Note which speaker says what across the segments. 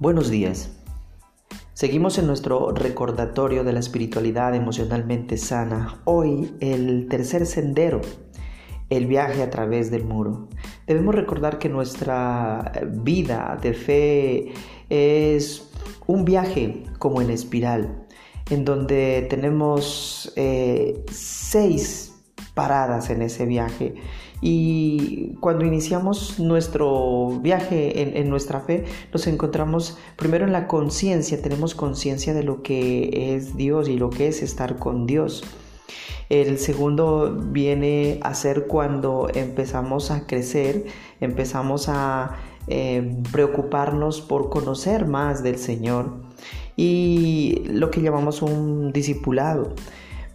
Speaker 1: Buenos días. Seguimos en nuestro recordatorio de la espiritualidad emocionalmente sana. Hoy el tercer sendero, el viaje a través del muro. Debemos recordar que nuestra vida de fe es un viaje como en espiral, en donde tenemos eh, seis paradas en ese viaje. Y cuando iniciamos nuestro viaje en, nuestra fe, nos encontramos primero en la conciencia, tenemos conciencia de lo que es Dios y lo que es estar con Dios. El segundo viene a ser cuando empezamos a crecer, empezamos a eh, preocuparnos por conocer más del Señor y lo que llamamos un discipulado.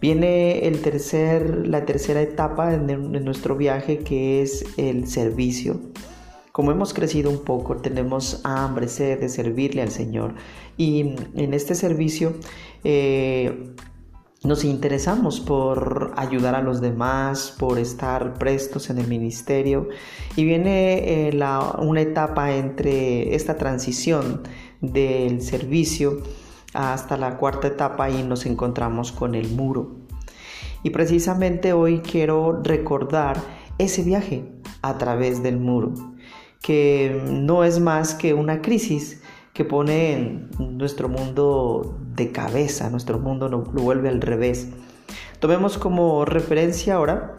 Speaker 1: Viene el tercer, la tercera etapa de, nuestro viaje que es el servicio. Como hemos crecido un poco, tenemos hambre, sed de servirle al Señor. Y en este servicio eh, nos interesamos por ayudar a los demás, por estar prestos en el ministerio. Y viene eh, una etapa entre esta transición del servicio hasta la cuarta etapa y nos encontramos con el muro. Y precisamente hoy quiero recordar ese viaje a través del muro, que no es más que una crisis que pone nuestro mundo de cabeza, nuestro mundo lo vuelve al revés. Tomemos como referencia ahora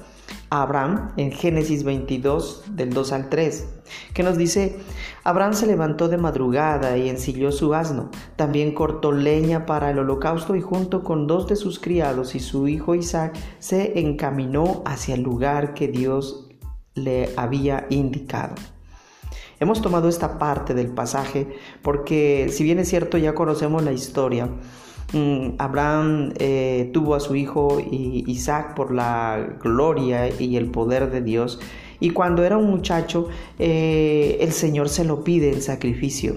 Speaker 1: Abraham en Génesis 22 del 2 al 3, que nos dice, Abraham se levantó de madrugada y ensilló su asno, también cortó leña para el holocausto y junto con dos de sus criados y su hijo Isaac se encaminó hacia el lugar que Dios le había indicado. Hemos tomado esta parte del pasaje porque si bien es cierto ya conocemos la historia, Abraham eh, tuvo a su hijo Isaac por la gloria y el poder de Dios. Y cuando era un muchacho, eh, el Señor se lo pide en sacrificio.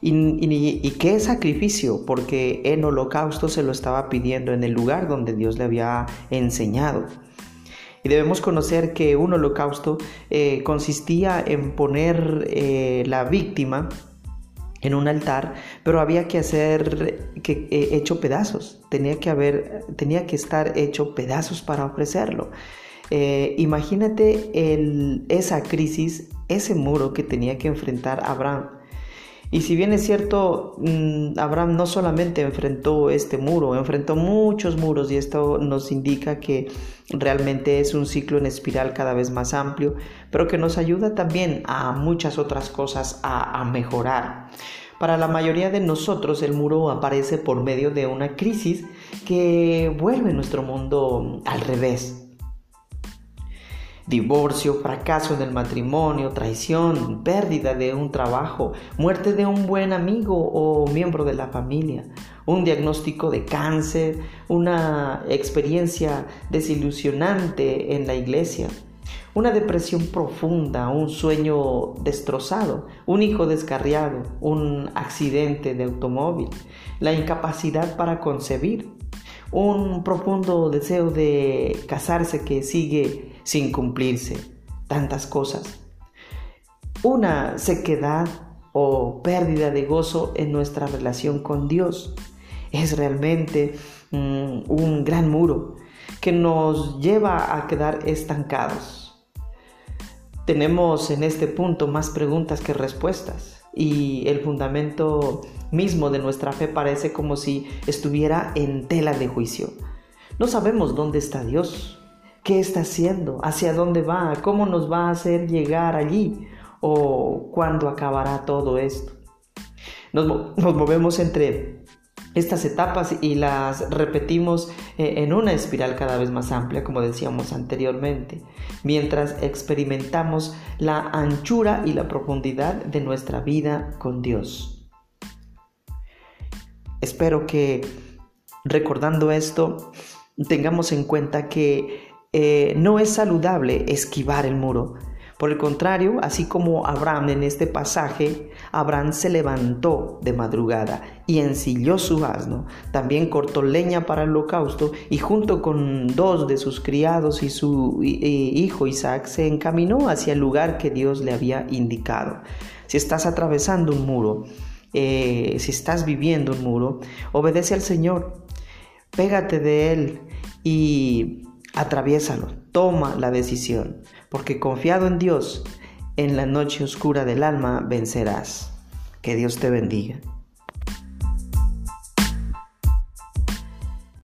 Speaker 1: Y, y, qué sacrificio? Porque en holocausto se lo estaba pidiendo en el lugar donde Dios le había enseñado. Y debemos conocer que un holocausto eh, consistía en poner la víctima en un altar, pero había que hacer que, eh, hecho pedazos, tenía que haber, tenía que estar hecho pedazos para ofrecerlo. Eh, imagínate esa crisis, ese muro que tenía que enfrentar Abraham. Y si bien es cierto, mm, Abraham no solamente enfrentó este muro, enfrentó muchos muros y esto nos indica que realmente es un ciclo en espiral cada vez más amplio, pero que nos ayuda también a muchas otras cosas a, a mejorar. Para la mayoría de nosotros el muro aparece por medio de una crisis que vuelve nuestro mundo al revés divorcio, fracaso en el matrimonio, traición, pérdida de un trabajo, muerte de un buen amigo o miembro de la familia, un diagnóstico de cáncer, una experiencia desilusionante en la iglesia, una depresión profunda, un sueño destrozado, un hijo descarriado, un accidente de automóvil, la incapacidad para concebir, un profundo deseo de casarse que sigue sin cumplirse, tantas cosas. Una sequedad o pérdida de gozo en nuestra relación con Dios es realmente mm, un gran muro que nos lleva a quedar estancados. Tenemos en este punto más preguntas que respuestas y el fundamento mismo de nuestra fe parece como si estuviera en tela de juicio. No sabemos dónde está Dios, qué está haciendo, hacia dónde va, cómo nos va a hacer llegar allí o cuándo acabará todo esto. Nos, movemos entre estas etapas y las repetimos eh, en una espiral cada vez más amplia, como decíamos anteriormente, mientras experimentamos la anchura y la profundidad de nuestra vida con Dios. Espero que recordando esto tengamos en cuenta que eh, no es saludable esquivar el muro. Por el contrario, así como Abraham en este pasaje, Abraham se levantó de madrugada y ensilló su asno, también cortó leña para el holocausto y junto con dos de sus criados y su hijo Isaac se encaminó hacia el lugar que Dios le había indicado. Si estás atravesando un muro, eh, si estás viviendo un muro, obedece al Señor, pégate de Él y atraviésalo, toma la decisión, porque confiado en Dios, en la noche oscura del alma vencerás. Que Dios te bendiga.